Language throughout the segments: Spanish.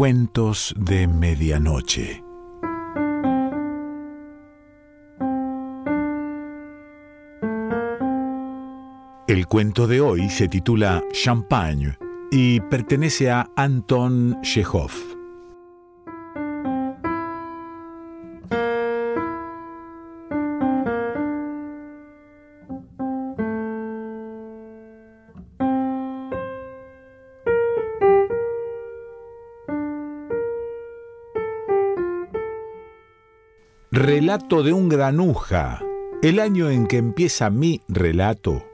Cuentos de Medianoche. El cuento de hoy se titula Champagne y pertenece a Anton Chekhov. Relato de un granuja. El año en que empieza mi relato.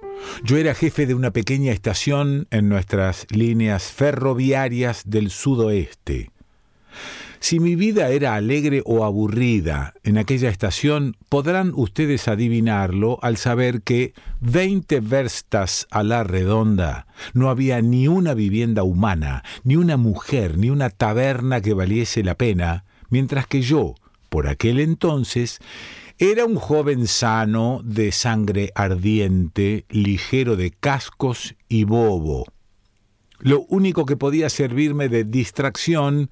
Yo era jefe de una pequeña estación en nuestras líneas ferroviarias del sudoeste. Si mi vida era alegre o aburrida en aquella estación, podrán ustedes adivinarlo al saber que 20 verstas a la redonda no había ni una vivienda humana, ni una mujer, ni una taberna que valiese la pena, mientras que yo, por aquel entonces, era un joven sano, de sangre ardiente, ligero de cascos y bobo. Lo único que podía servirme de distracción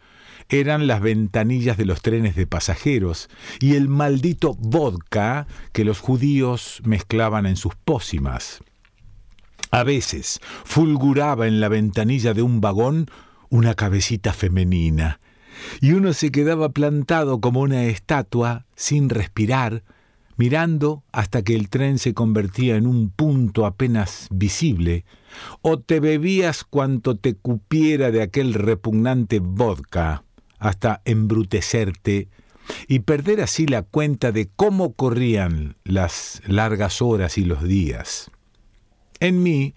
eran las ventanillas de los trenes de pasajeros y el maldito vodka que los judíos mezclaban en sus pócimas. A veces fulguraba en la ventanilla de un vagón una cabecita femenina, y uno se quedaba plantado como una estatua, sin respirar, mirando hasta que el tren se convertía en un punto apenas visible, o te bebías cuanto te cupiera de aquel repugnante vodka, hasta embrutecerte y perder así la cuenta de cómo corrían las largas horas y los días. En mí,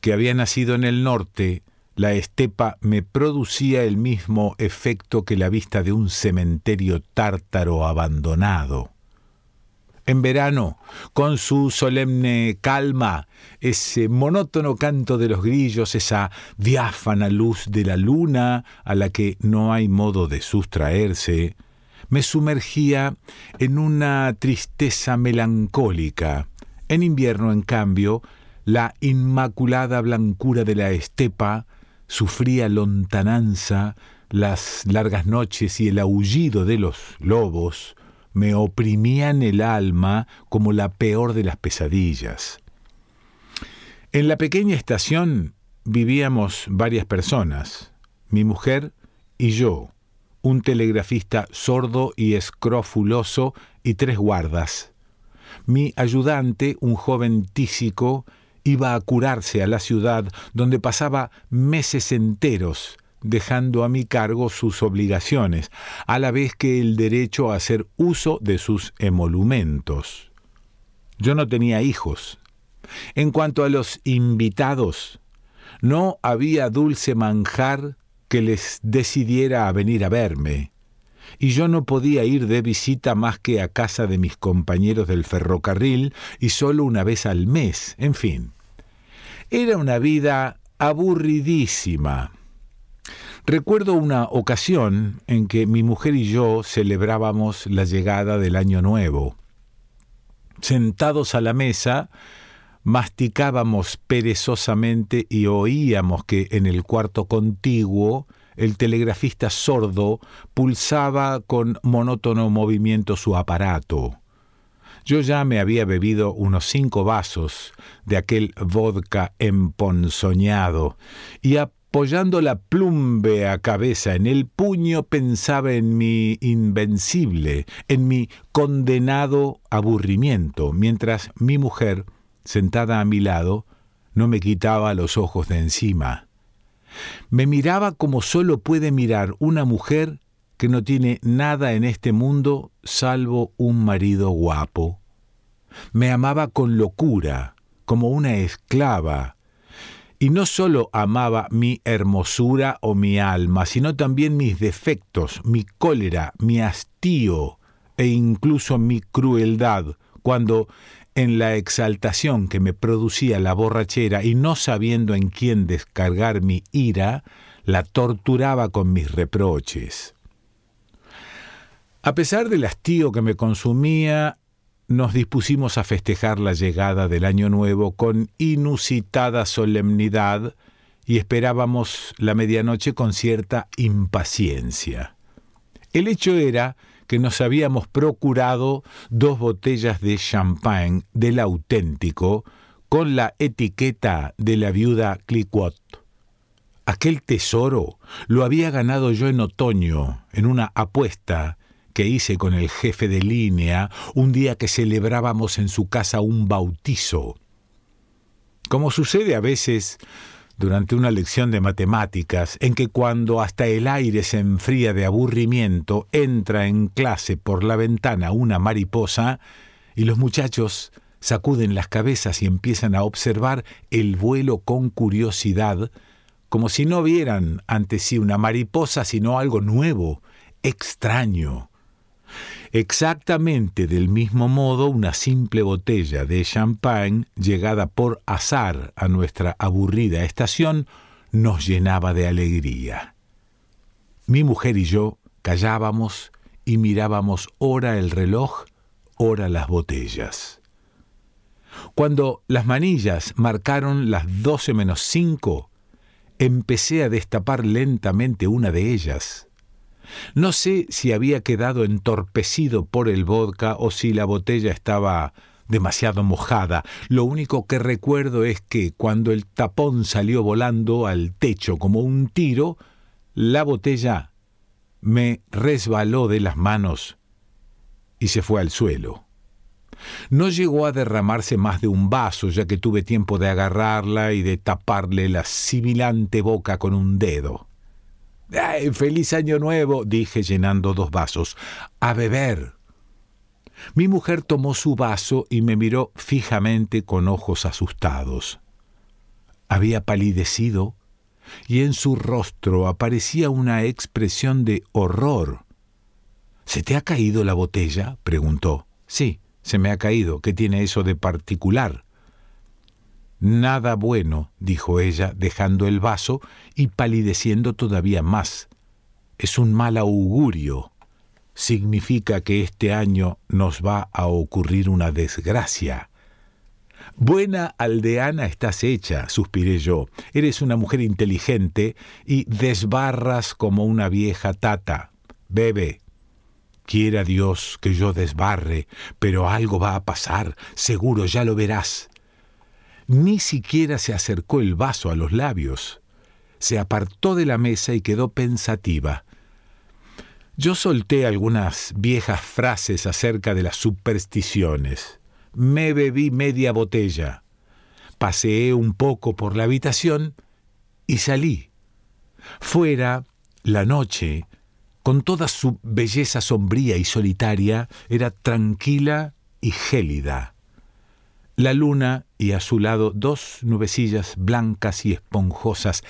que había nacido en el norte, la estepa me producía el mismo efecto que la vista de un cementerio tártaro abandonado. En verano, con su solemne calma, ese monótono canto de los grillos, esa diáfana luz de la luna a la que no hay modo de sustraerse, me sumergía en una tristeza melancólica. En invierno, en cambio, la inmaculada blancura de la estepa su fría lontananza, las largas noches y el aullido de los lobos me oprimían el alma como la peor de las pesadillas. En la pequeña estación vivíamos varias personas, mi mujer y yo, un telegrafista sordo y escrofuloso y tres guardas. Mi ayudante, un joven tísico, iba a curarse a la ciudad donde pasaba meses enteros dejando a mi cargo sus obligaciones, a la vez que el derecho a hacer uso de sus emolumentos. Yo no tenía hijos. En cuanto a los invitados, no había dulce manjar que les decidiera a venir a verme, y yo no podía ir de visita más que a casa de mis compañeros del ferrocarril y solo una vez al mes, en fin. Era una vida aburridísima. Recuerdo una ocasión en que mi mujer y yo celebrábamos la llegada del año nuevo. Sentados a la mesa, masticábamos perezosamente y oíamos que en el cuarto contiguo el telegrafista sordo pulsaba con monótono movimiento su aparato. Yo ya me había bebido unos cinco vasos de aquel vodka emponzoñado y apoyando la a cabeza en el puño pensaba en mi invencible, en mi condenado aburrimiento, mientras mi mujer, sentada a mi lado, no me quitaba los ojos de encima. Me miraba como solo puede mirar una mujer que no tiene nada en este mundo salvo un marido guapo. Me amaba con locura, como una esclava, y no solo amaba mi hermosura o mi alma, sino también mis defectos, mi cólera, mi hastío e incluso mi crueldad, cuando en la exaltación que me producía la borrachera y no sabiendo en quién descargar mi ira, la torturaba con mis reproches. A pesar del hastío que me consumía, nos dispusimos a festejar la llegada del año nuevo con inusitada solemnidad y esperábamos la medianoche con cierta impaciencia. El hecho era que nos habíamos procurado dos botellas de champagne del auténtico con la etiqueta de la viuda Clicquot. Aquel tesoro lo había ganado yo en otoño, en una apuesta que hice con el jefe de línea un día que celebrábamos en su casa un bautizo. Como sucede a veces durante una lección de matemáticas, en que cuando hasta el aire se enfría de aburrimiento, entra en clase por la ventana una mariposa y los muchachos sacuden las cabezas y empiezan a observar el vuelo con curiosidad, como si no vieran ante sí una mariposa, sino algo nuevo, extraño. Exactamente del mismo modo, una simple botella de champagne, llegada por azar a nuestra aburrida estación, nos llenaba de alegría. Mi mujer y yo callábamos y mirábamos ora el reloj, ora las botellas. Cuando las manillas marcaron las doce menos cinco, empecé a destapar lentamente una de ellas. No sé si había quedado entorpecido por el vodka o si la botella estaba demasiado mojada. Lo único que recuerdo es que cuando el tapón salió volando al techo como un tiro, la botella me resbaló de las manos y se fue al suelo. No llegó a derramarse más de un vaso, ya que tuve tiempo de agarrarla y de taparle la sibilante boca con un dedo. ¡Feliz año nuevo! dije llenando dos vasos. A beber. Mi mujer tomó su vaso y me miró fijamente con ojos asustados. Había palidecido y en su rostro aparecía una expresión de horror. ¿Se te ha caído la botella? preguntó. Sí, se me ha caído. ¿Qué tiene eso de particular? Nada bueno, dijo ella, dejando el vaso y palideciendo todavía más. Es un mal augurio. Significa que este año nos va a ocurrir una desgracia. Buena aldeana estás hecha, suspiré yo. Eres una mujer inteligente y desbarras como una vieja tata. Bebe, Quiera Dios que yo desbarre, pero algo va a pasar, seguro ya lo verás. Ni siquiera se acercó el vaso a los labios. Se apartó de la mesa y quedó pensativa. Yo solté algunas viejas frases acerca de las supersticiones. Me bebí media botella. Paseé un poco por la habitación y salí. Fuera, la noche, con toda su belleza sombría y solitaria, era tranquila y gélida. La luna y a su lado dos nubecillas blancas y esponjosas,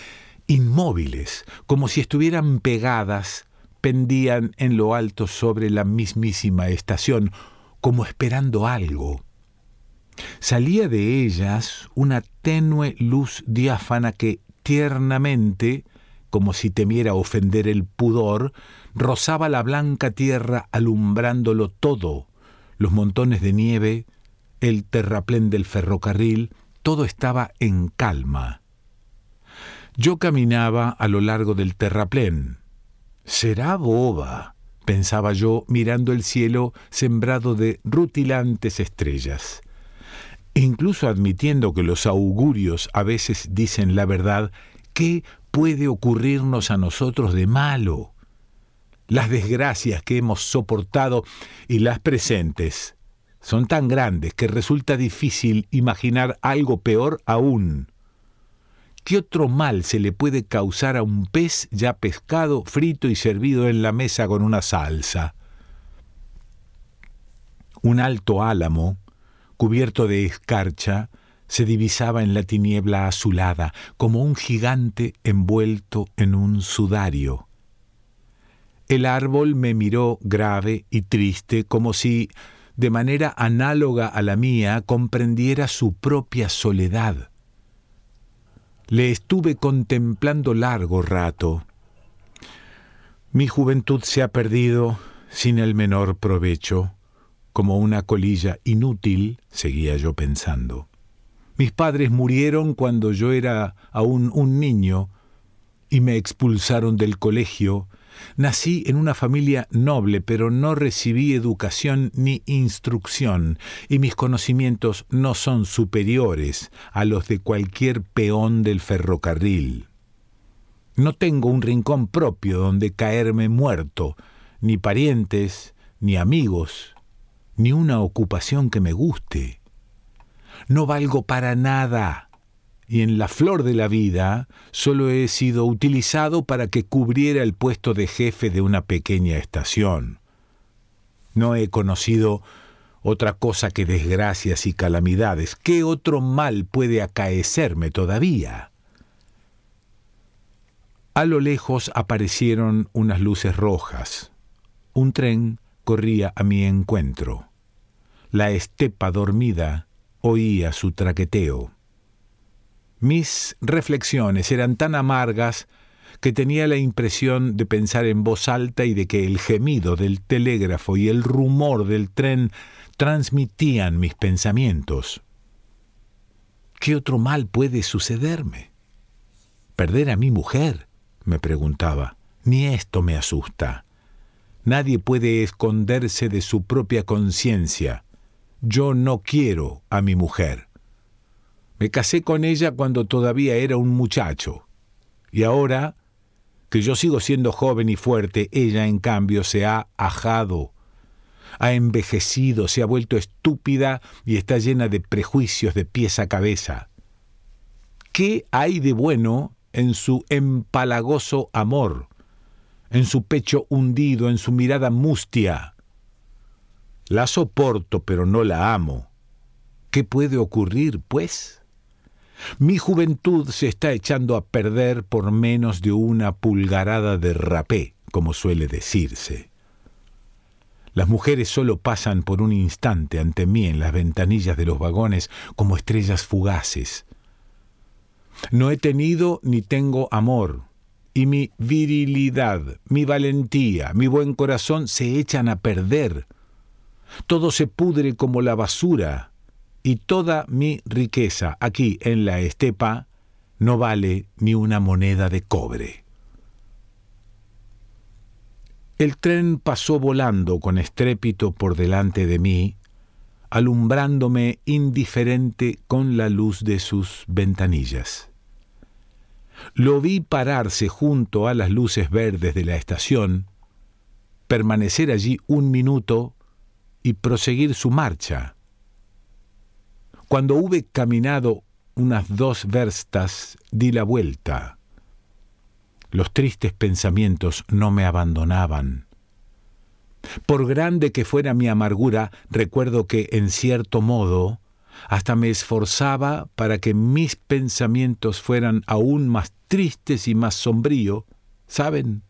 inmóviles, como si estuvieran pegadas, pendían en lo alto sobre la mismísima estación, como esperando algo. Salía de ellas una tenue luz diáfana que tiernamente, como si temiera ofender el pudor, rozaba la blanca tierra alumbrándolo todo, los montones de nieve, el terraplén del ferrocarril, todo estaba en calma. Yo caminaba a lo largo del terraplén. Será boba, pensaba yo mirando el cielo sembrado de rutilantes estrellas. Incluso admitiendo que los augurios a veces dicen la verdad, ¿qué puede ocurrirnos a nosotros de malo? las desgracias que hemos soportado y las presentes son tan grandes que resulta difícil imaginar algo peor aún. ¿Qué otro mal se le puede causar a un pez ya pescado, frito y servido en la mesa con una salsa? Un alto álamo, cubierto de escarcha, se divisaba en la tiniebla azulada, como un gigante envuelto en un sudario. El árbol me miró grave y triste, como si, de manera análoga a la mía, comprendiera su propia soledad. Le estuve contemplando largo rato. Mi juventud se ha perdido sin el menor provecho, como una colilla inútil, seguía yo pensando. Mis padres murieron cuando yo era aún un niño y me expulsaron del colegio. Nací en una familia noble, pero no recibí educación ni instrucción, y mis conocimientos no son superiores a los de cualquier peón del ferrocarril. No tengo un rincón propio donde caerme muerto, ni parientes, ni amigos, ni una ocupación que me guste. No valgo para nada, y en la flor de la vida solo he sido utilizado para que cubriera el puesto de jefe de una pequeña estación. No he conocido otra cosa que desgracias y calamidades. ¿Qué otro mal puede acaecerme todavía? A lo lejos aparecieron unas luces rojas. Un tren corría a mi encuentro. La estepa dormida oía su traqueteo. Mis reflexiones eran tan amargas que tenía la impresión de pensar en voz alta y de que el gemido del telégrafo y el rumor del tren transmitían mis pensamientos. ¿Qué otro mal puede sucederme? ¿Perder a mi mujer? me preguntaba. Ni esto me asusta. Nadie puede esconderse de su propia conciencia. Yo no quiero a mi mujer. Me casé con ella cuando todavía era un muchacho. Y ahora, que yo sigo siendo joven y fuerte, ella en cambio se ha ajado, ha envejecido, se ha vuelto estúpida y está llena de prejuicios de pies a cabeza. ¿Qué hay de bueno en su empalagoso amor, en su pecho hundido, en su mirada mustia. La soporto, pero no la amo. ¿Qué puede ocurrir, pues? Mi juventud se está echando a perder por menos de una pulgarada de rapé, como suele decirse. Las mujeres solo pasan por un instante ante mí en las ventanillas de los vagones como estrellas fugaces, no he tenido ni tengo amor, y mi virilidad, mi valentía, mi buen corazón se echan a perder. Todo se pudre como la basura, y toda mi riqueza aquí en la estepa no vale ni una moneda de cobre. El tren pasó volando con estrépito por delante de mí, alumbrándome indiferente con la luz de sus ventanillas. Lo vi pararse junto a las luces verdes de la estación, permanecer allí un minuto y proseguir su marcha. Cuando hube caminado unas dos verstas, di la vuelta. Los tristes pensamientos no me abandonaban. Por grande que fuera mi amargura, recuerdo que, en cierto modo, hasta me esforzaba para que mis pensamientos fueran aún más tristes y más sombríos. ¿Saben?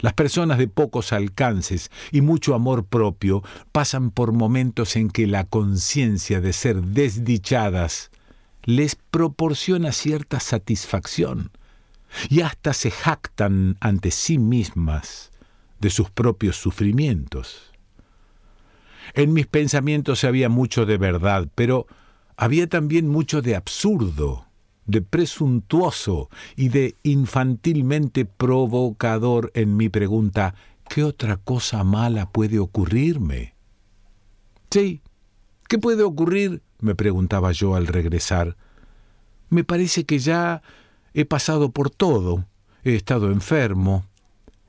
Las personas de pocos alcances y mucho amor propio pasan por momentos en que la conciencia de ser desdichadas les proporciona cierta satisfacción y hasta se jactan ante sí mismas de sus propios sufrimientos. En mis pensamientos había mucho de verdad, pero había también mucho de absurdo, de presuntuoso y de infantilmente provocador en mi pregunta, ¿qué otra cosa mala puede ocurrirme? Sí, ¿qué puede ocurrir? me preguntaba yo al regresar. Me parece que ya he pasado por todo. He estado enfermo,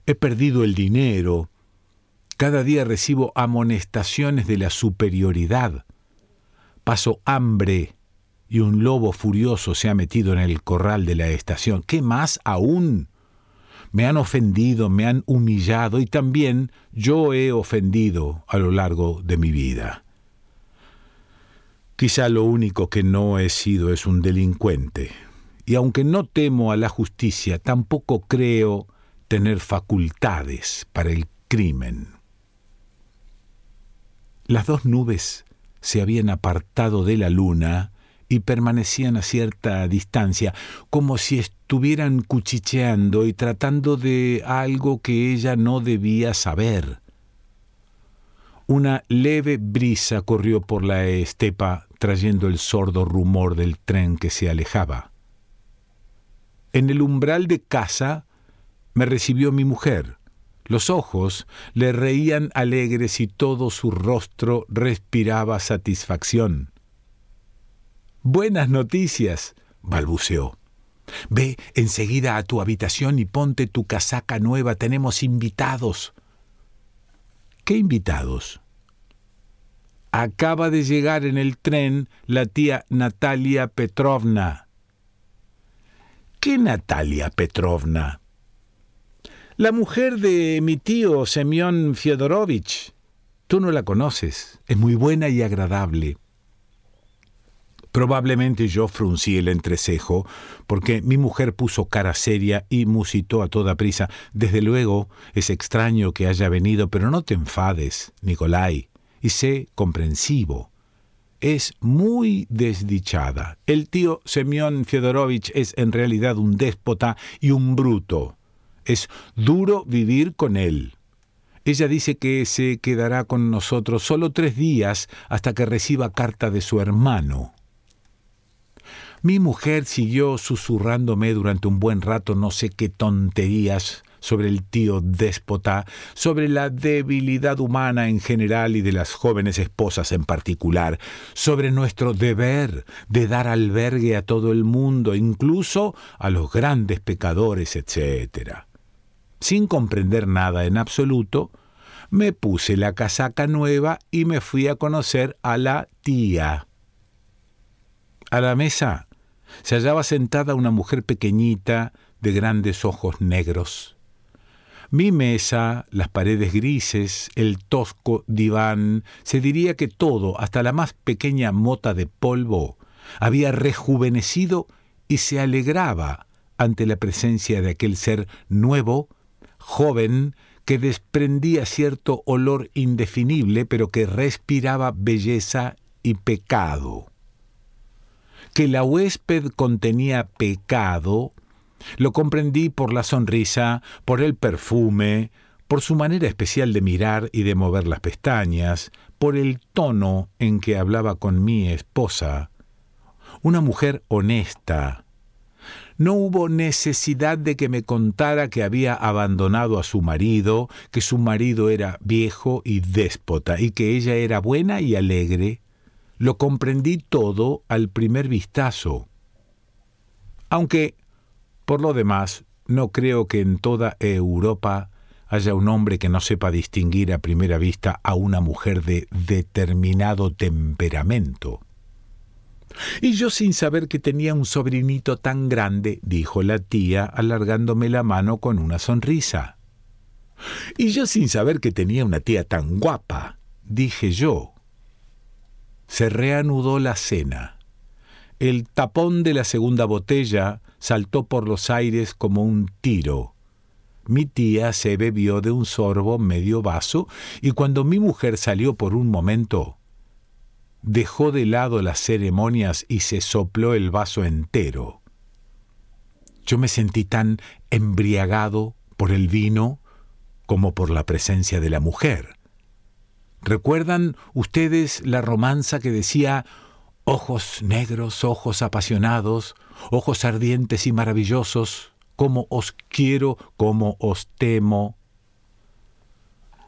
He perdido el dinero. Cada día recibo amonestaciones de la superioridad. Paso hambre y un lobo furioso se ha metido en el corral de la estación. ¿Qué más aún? Me han ofendido, me han humillado y también yo he ofendido a lo largo de mi vida. Quizá lo único que no he sido es un delincuente, y aunque no temo a la justicia, tampoco creo tener facultades para el crimen. Las dos nubes se habían apartado de la luna y permanecían a cierta distancia, como si estuvieran cuchicheando y tratando de algo que ella no debía saber. Una leve brisa corrió por la estepa, trayendo el sordo rumor del tren que se alejaba. En el umbral de casa me recibió mi mujer. Los ojos le reían alegres y todo su rostro respiraba satisfacción. Buenas noticias, balbuceó. Ve enseguida a tu habitación y ponte tu casaca nueva. Tenemos invitados. ¿Qué invitados? Acaba de llegar en el tren la tía Natalia Petrovna. ¿Qué Natalia Petrovna? La mujer de mi tío Semyon Fyodorovich. Tú no la conoces. Es muy buena y agradable. Probablemente yo fruncí el entrecejo, porque mi mujer puso cara seria y musitó a toda prisa. Desde luego, es extraño que haya venido, pero no te enfades, Nicolai, y sé comprensivo. Es muy desdichada. El tío Semyon Fyodorovich es en realidad un déspota y un bruto. Es duro vivir con él. Ella dice que se quedará con nosotros solo tres días hasta que reciba carta de su hermano. Mi mujer siguió susurrándome durante un buen rato no sé qué tonterías sobre el tío déspota, sobre la debilidad humana en general y de las jóvenes esposas en particular, sobre nuestro deber de dar albergue a todo el mundo, incluso a los grandes pecadores, etc. Sin comprender nada en absoluto, me puse la casaca nueva y me fui a conocer a la tía. A la mesa se hallaba sentada una mujer pequeñita, de grandes ojos negros. Mi mesa, las paredes grises, el tosco diván, se diría que todo, hasta la más pequeña mota de polvo, había rejuvenecido y se alegraba ante la presencia de aquel ser nuevo, joven, que desprendía cierto olor indefinible, pero que respiraba belleza y pecado que la huésped contenía pecado, lo comprendí por la sonrisa, por el perfume, por su manera especial de mirar y de mover las pestañas, por el tono en que hablaba con mi esposa. Una mujer honesta. No hubo necesidad de que me contara que había abandonado a su marido, que su marido era viejo y déspota, y que ella era buena y alegre. Lo comprendí todo al primer vistazo. Aunque, por lo demás, no creo que en toda Europa haya un hombre que no sepa distinguir a primera vista a una mujer de determinado temperamento. Y yo sin saber que tenía un sobrinito tan grande, dijo la tía, alargándome la mano con una sonrisa. Y yo sin saber que tenía una tía tan guapa, dije yo, se reanudó la cena. El tapón de la segunda botella saltó por los aires como un tiro. Mi tía se bebió de un sorbo medio vaso y cuando mi mujer salió por un momento, dejó de lado las ceremonias y se sopló el vaso entero. Yo me sentí tan embriagado por el vino como por la presencia de la mujer. ¿Recuerdan ustedes la romanza que decía ojos negros, ojos apasionados, ojos ardientes y maravillosos, como os quiero, como os temo?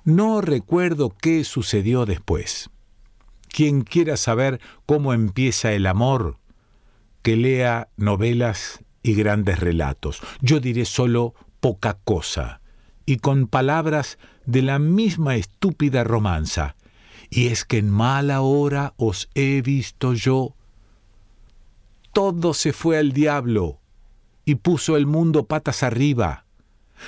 No recuerdo qué sucedió después. Quien quiera saber cómo empieza el amor, que lea novelas y grandes relatos. Yo diré solo poca cosa, y con palabras de la misma estúpida romanza, y es que en mala hora os he visto yo. Todo se fue al diablo y puso el mundo patas arriba.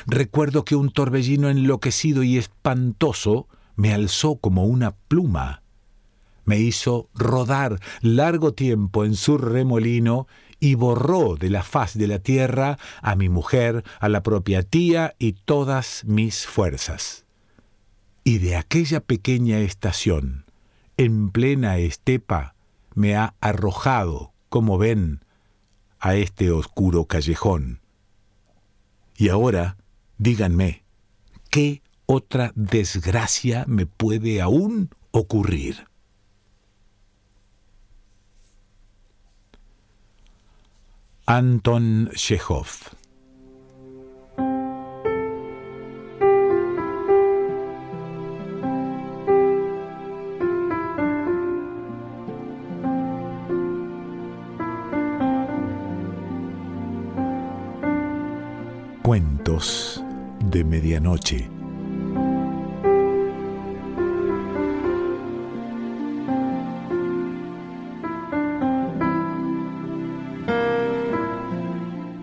Recuerdo que un torbellino enloquecido y espantoso me alzó como una pluma. Me hizo rodar largo tiempo en su remolino y borró de la faz de la tierra a mi mujer, a la propia tía y todas mis fuerzas y de aquella pequeña estación, en plena estepa, me ha arrojado, como ven, a este oscuro callejón. Y ahora, díganme, ¿qué otra desgracia me puede aún ocurrir? Anton Chekhov. Cuentos de Medianoche.